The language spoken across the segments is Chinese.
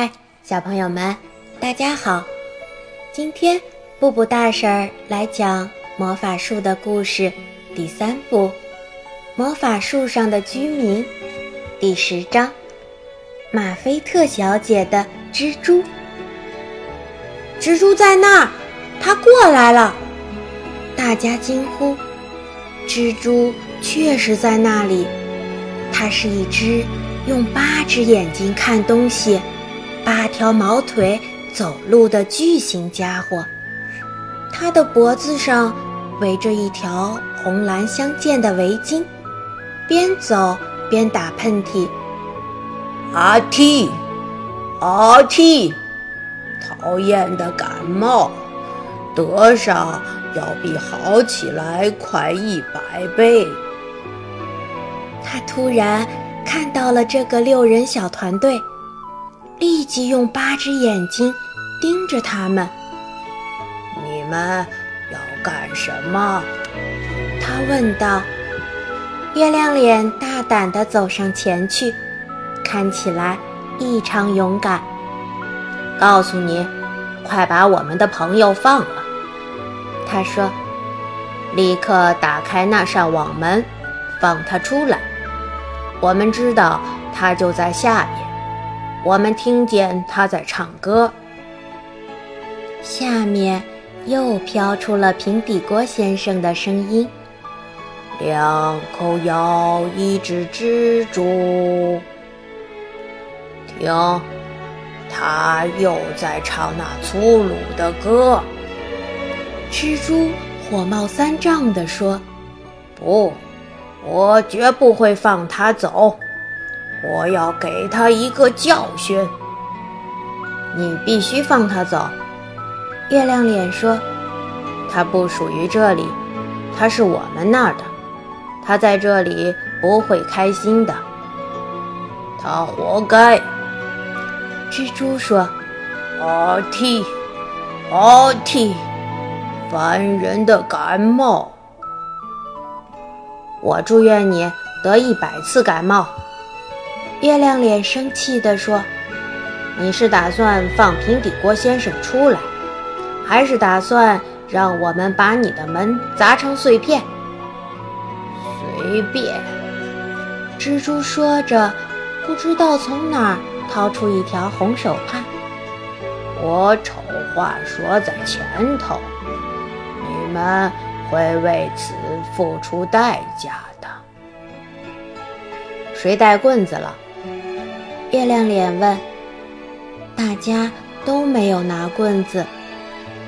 嗨，小朋友们，大家好！今天布布大婶儿来讲《魔法树的故事》第三部《魔法树上的居民》第十章《马菲特小姐的蜘蛛》。蜘蛛在那儿，它过来了！大家惊呼。蜘蛛确实在那里，它是一只用八只眼睛看东西。八条毛腿走路的巨型家伙，它的脖子上围着一条红蓝相间的围巾，边走边打喷嚏。阿嚏，阿嚏，讨厌的感冒，得上要比好起来快一百倍。他突然看到了这个六人小团队。立即用八只眼睛盯着他们。你们要干什么？他问道。月亮脸大胆地走上前去，看起来异常勇敢。告诉你，快把我们的朋友放了。他说：“立刻打开那扇网门，放他出来。我们知道他就在下面。”我们听见他在唱歌。下面又飘出了平底锅先生的声音：“两口咬一只蜘蛛。”听，他又在唱那粗鲁的歌。蜘蛛火冒三丈地说：“不，我绝不会放他走。”我要给他一个教训。你必须放他走。月亮脸说：“他不属于这里，他是我们那儿的。他在这里不会开心的。他活该。”蜘蛛说：“阿嚏，阿嚏，烦人的感冒。我祝愿你得一百次感冒。”月亮脸生气地说：“你是打算放平底锅先生出来，还是打算让我们把你的门砸成碎片？”随便。蜘蛛说着，不知道从哪儿掏出一条红手帕。我丑话说在前头，你们会为此付出代价的。谁带棍子了？月亮脸问：“大家都没有拿棍子。”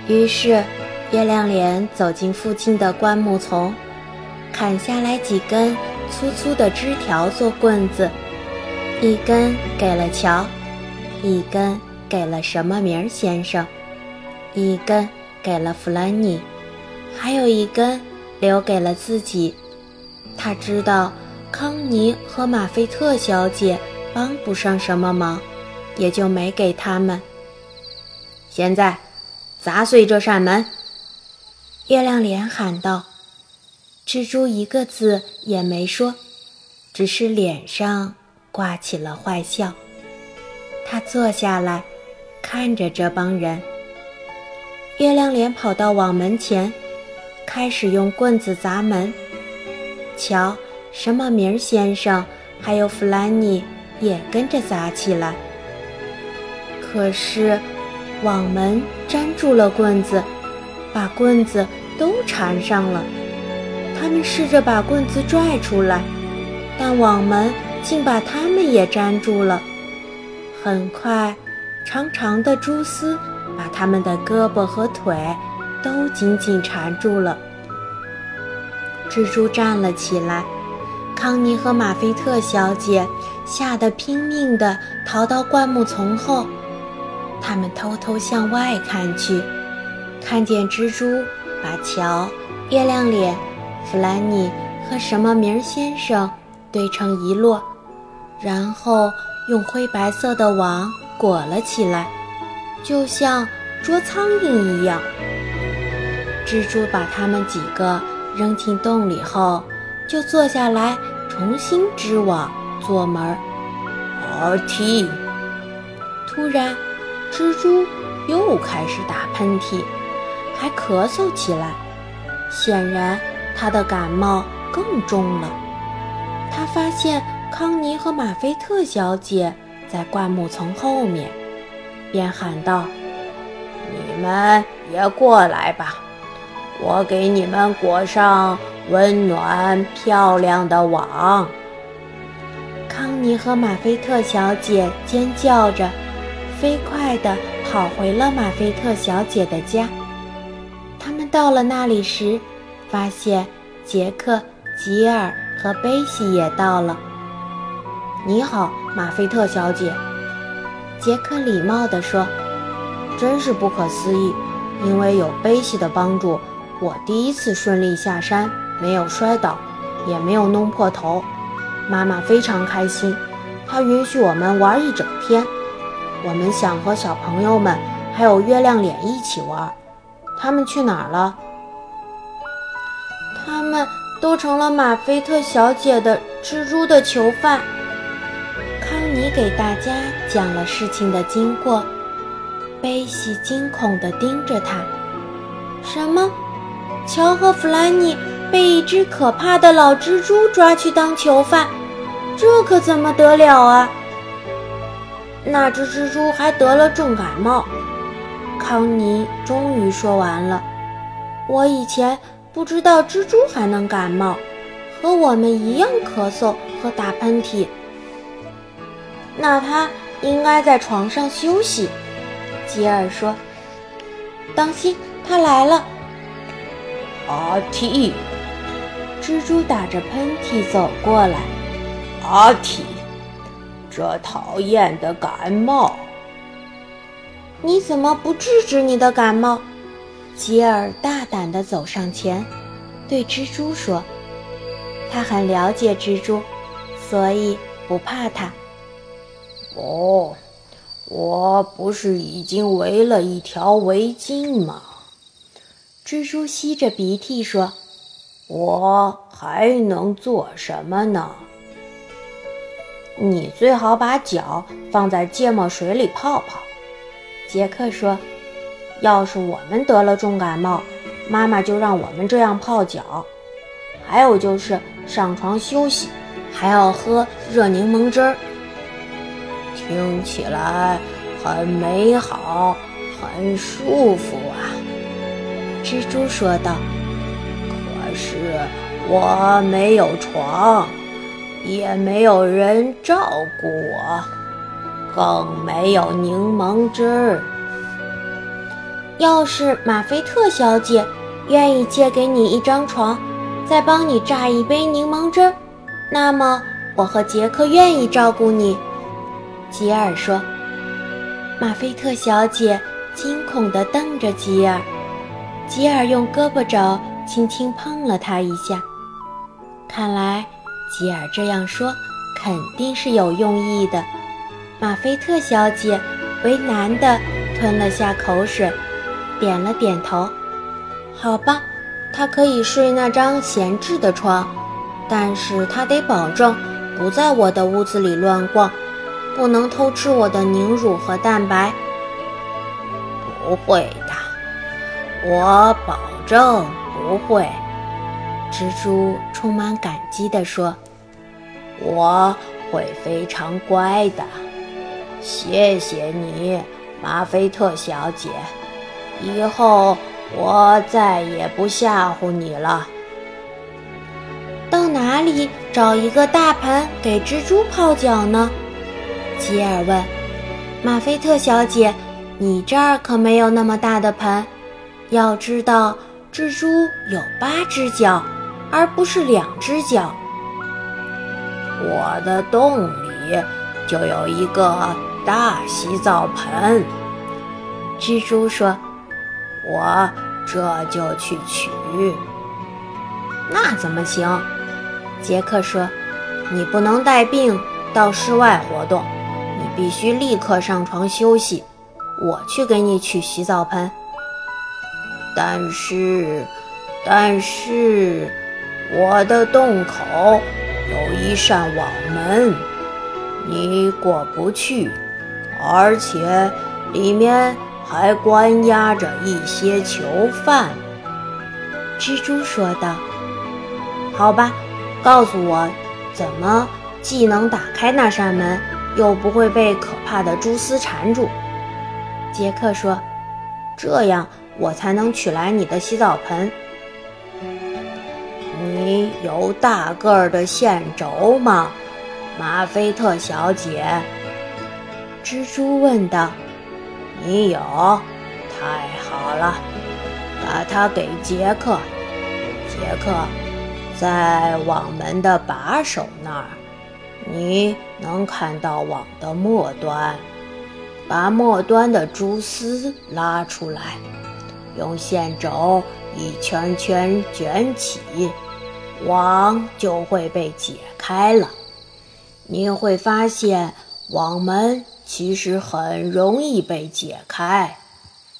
于是，月亮脸走进附近的灌木丛，砍下来几根粗粗的枝条做棍子，一根给了乔，一根给了什么名先生，一根给了弗兰妮，还有一根留给了自己。他知道康妮和马菲特小姐。帮不上什么忙，也就没给他们。现在，砸碎这扇门！月亮脸喊道。蜘蛛一个字也没说，只是脸上挂起了坏笑。他坐下来，看着这帮人。月亮脸跑到网门前，开始用棍子砸门。瞧，什么明先生，还有弗兰妮。也跟着砸起来，可是网门粘住了棍子，把棍子都缠上了。他们试着把棍子拽出来，但网门竟把他们也粘住了。很快，长长的蛛丝把他们的胳膊和腿都紧紧缠住了。蜘蛛站了起来。康妮和马菲特小姐吓得拼命地逃到灌木丛后，他们偷偷向外看去，看见蜘蛛把乔、月亮脸、弗兰妮和什么名先生堆成一摞，然后用灰白色的网裹了起来，就像捉苍蝇一样。蜘蛛把他们几个扔进洞里后。就坐下来，重新织网做门。阿嚏！突然，蜘蛛又开始打喷嚏，还咳嗽起来。显然，他的感冒更重了。他发现康妮和马菲特小姐在灌木丛后面，便喊道：“你们也过来吧，我给你们裹上温暖漂亮的网。”康妮和马菲特小姐尖叫着，飞快地跑回了马菲特小姐的家。他们到了那里时，发现杰克、吉尔和贝西也到了。你好，马菲特小姐，杰克礼貌地说：“真是不可思议，因为有贝西的帮助，我第一次顺利下山，没有摔倒，也没有弄破头。”妈妈非常开心，她允许我们玩一整天。我们想和小朋友们还有月亮脸一起玩，他们去哪儿了？他们都成了马菲特小姐的蜘蛛的囚犯。康妮给大家讲了事情的经过，贝西惊恐地盯着他。什么？乔和弗兰尼被一只可怕的老蜘蛛抓去当囚犯？这可怎么得了啊！那只蜘蛛还得了重感冒。康妮终于说完了。我以前不知道蜘蛛还能感冒，和我们一样咳嗽和打喷嚏。那它应该在床上休息。吉尔说：“当心，它来了！”阿嚏！蜘蛛打着喷嚏走过来。阿提，这讨厌的感冒！你怎么不制止你的感冒？吉尔大胆地走上前，对蜘蛛说：“他很了解蜘蛛，所以不怕它。”哦，我不是已经围了一条围巾吗？蜘蛛吸着鼻涕说：“我还能做什么呢？”你最好把脚放在芥末水里泡泡，杰克说：“要是我们得了重感冒，妈妈就让我们这样泡脚。还有就是上床休息，还要喝热柠檬汁儿。听起来很美好，很舒服啊。”蜘蛛说道。“可是我没有床。”也没有人照顾我，更没有柠檬汁儿。要是马菲特小姐愿意借给你一张床，再帮你榨一杯柠檬汁儿，那么我和杰克愿意照顾你。”吉尔说。马菲特小姐惊恐地瞪着吉尔，吉尔用胳膊肘轻轻碰了她一下，看来。吉尔这样说，肯定是有用意的。马菲特小姐为难地吞了下口水，点了点头。好吧，他可以睡那张闲置的床，但是他得保证不在我的屋子里乱逛，不能偷吃我的凝乳和蛋白。不会的，我保证不会。蜘蛛充满感激地说：“我会非常乖的，谢谢你，马菲特小姐。以后我再也不吓唬你了。”到哪里找一个大盆给蜘蛛泡脚呢？吉尔问。马菲特小姐，你这儿可没有那么大的盆。要知道，蜘蛛有八只脚。而不是两只脚。我的洞里就有一个大洗澡盆。蜘蛛说：“我这就去取。”那怎么行？杰克说：“你不能带病到室外活动，你必须立刻上床休息。我去给你取洗澡盆。”但是，但是。我的洞口有一扇网门，你过不去。而且里面还关押着一些囚犯。”蜘蛛说道。“好吧，告诉我，怎么既能打开那扇门，又不会被可怕的蛛丝缠住？”杰克说：“这样我才能取来你的洗澡盆。”你有大个儿的线轴吗，马菲特小姐？蜘蛛问道。“你有，太好了，把它给杰克。杰克，在网门的把手那儿，你能看到网的末端。把末端的蛛丝拉出来，用线轴一圈圈卷起。”网就会被解开了，你会发现网门其实很容易被解开，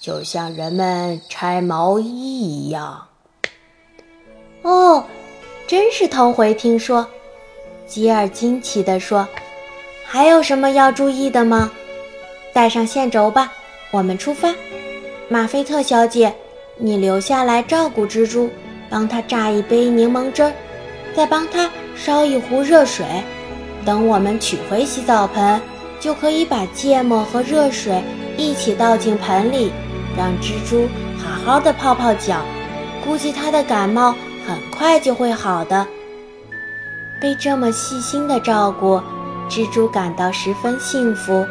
就像人们拆毛衣一样。哦，真是头回听说！吉尔惊奇地说：“还有什么要注意的吗？带上线轴吧，我们出发。马菲特小姐，你留下来照顾蜘蛛。”帮他榨一杯柠檬汁儿，再帮他烧一壶热水。等我们取回洗澡盆，就可以把芥末和热水一起倒进盆里，让蜘蛛好好的泡泡脚。估计它的感冒很快就会好的。被这么细心的照顾，蜘蛛感到十分幸福。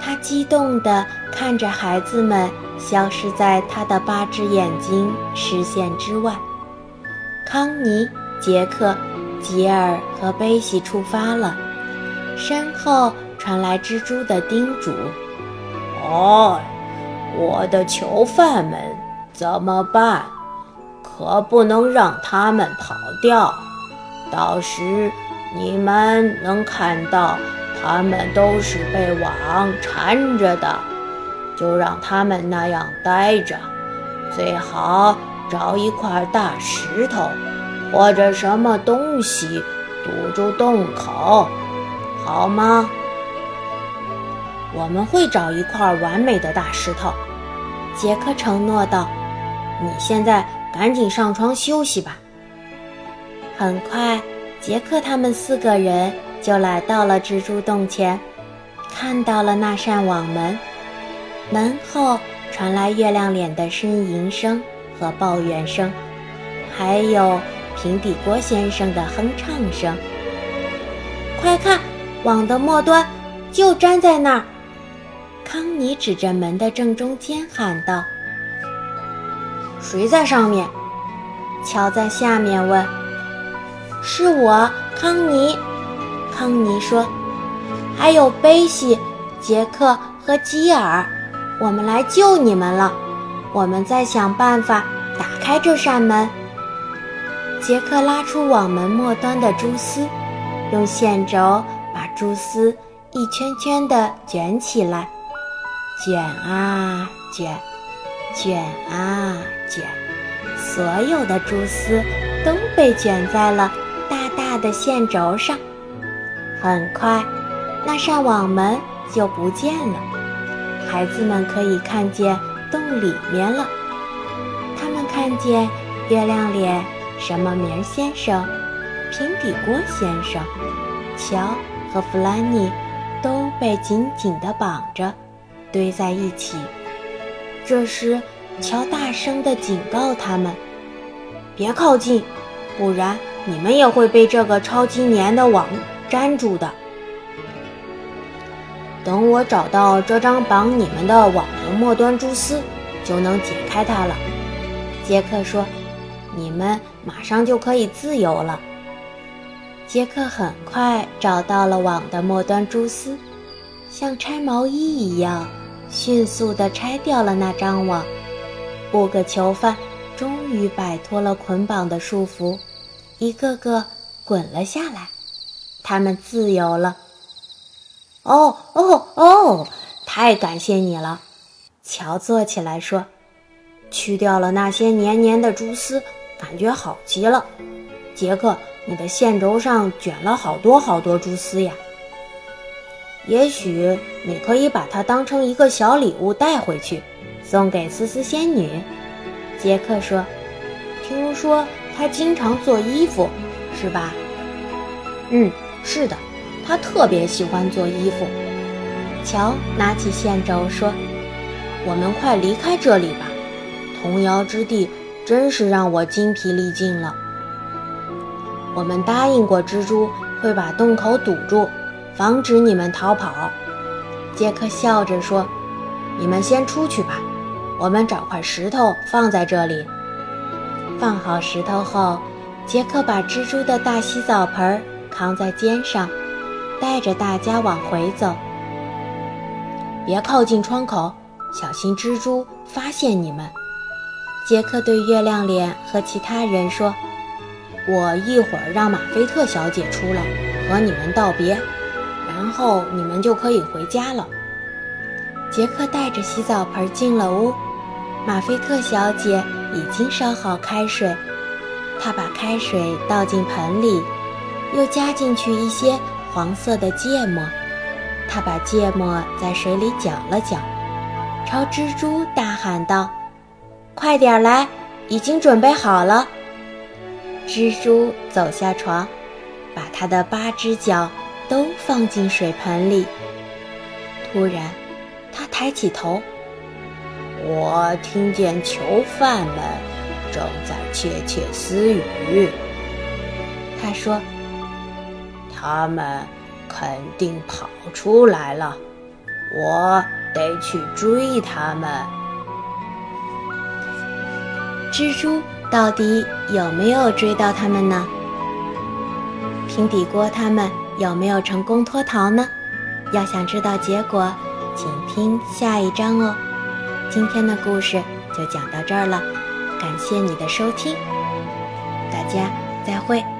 它激动地看着孩子们消失在它的八只眼睛视线之外。康妮、杰克、吉尔和贝西出发了，身后传来蜘蛛的叮嘱：“哦，我的囚犯们怎么办？可不能让他们跑掉。到时你们能看到他们都是被网缠着的，就让他们那样待着，最好。”找一块大石头，或者什么东西堵住洞口，好吗？我们会找一块完美的大石头。杰克承诺道：“你现在赶紧上床休息吧。”很快，杰克他们四个人就来到了蜘蛛洞前，看到了那扇网门，门后传来月亮脸的呻吟声。和抱怨声，还有平底锅先生的哼唱声。快看，网的末端就粘在那儿！康妮指着门的正中间喊道：“谁在上面？”乔在下面问：“是我，康妮。”康妮说：“还有贝西、杰克和基尔，我们来救你们了。”我们再想办法打开这扇门。杰克拉出网门末端的蛛丝，用线轴把蛛丝一圈圈地卷起来，卷啊卷，卷啊卷，所有的蛛丝都被卷在了大大的线轴上。很快，那扇网门就不见了，孩子们可以看见。洞里面了，他们看见月亮脸、什么名先生、平底锅先生、乔和弗兰尼都被紧紧地绑着，堆在一起。这时，乔大声地警告他们：“别靠近，不然你们也会被这个超级粘的网粘住的。”等我找到这张绑你们的网的末端蛛丝，就能解开它了。杰克说：“你们马上就可以自由了。”杰克很快找到了网的末端蛛丝，像拆毛衣一样，迅速地拆掉了那张网。五个囚犯终于摆脱了捆绑的束缚，一个个滚了下来，他们自由了。哦哦哦！太感谢你了，乔坐起来说：“去掉了那些黏黏的蛛丝，感觉好极了。”杰克，你的线轴上卷了好多好多蛛丝呀！也许你可以把它当成一个小礼物带回去，送给思思仙女。”杰克说：“听说她经常做衣服，是吧？”“嗯，是的，她特别喜欢做衣服。”乔拿起线轴说：“我们快离开这里吧，童谣之地真是让我精疲力尽了。”我们答应过蜘蛛会把洞口堵住，防止你们逃跑。”杰克笑着说，“你们先出去吧，我们找块石头放在这里。”放好石头后，杰克把蜘蛛的大洗澡盆扛在肩上，带着大家往回走。别靠近窗口，小心蜘蛛发现你们。杰克对月亮脸和其他人说：“我一会儿让马菲特小姐出来和你们道别，然后你们就可以回家了。”杰克带着洗澡盆进了屋，马菲特小姐已经烧好开水，她把开水倒进盆里，又加进去一些黄色的芥末。他把芥末在水里搅了搅，朝蜘蛛大喊道：“快点来，已经准备好了。”蜘蛛走下床，把它的八只脚都放进水盆里。突然，他抬起头，我听见囚犯们正在窃窃私语。他说：“他们。”肯定跑出来了，我得去追他们。蜘蛛到底有没有追到他们呢？平底锅他们有没有成功脱逃呢？要想知道结果，请听下一章哦。今天的故事就讲到这儿了，感谢你的收听，大家再会。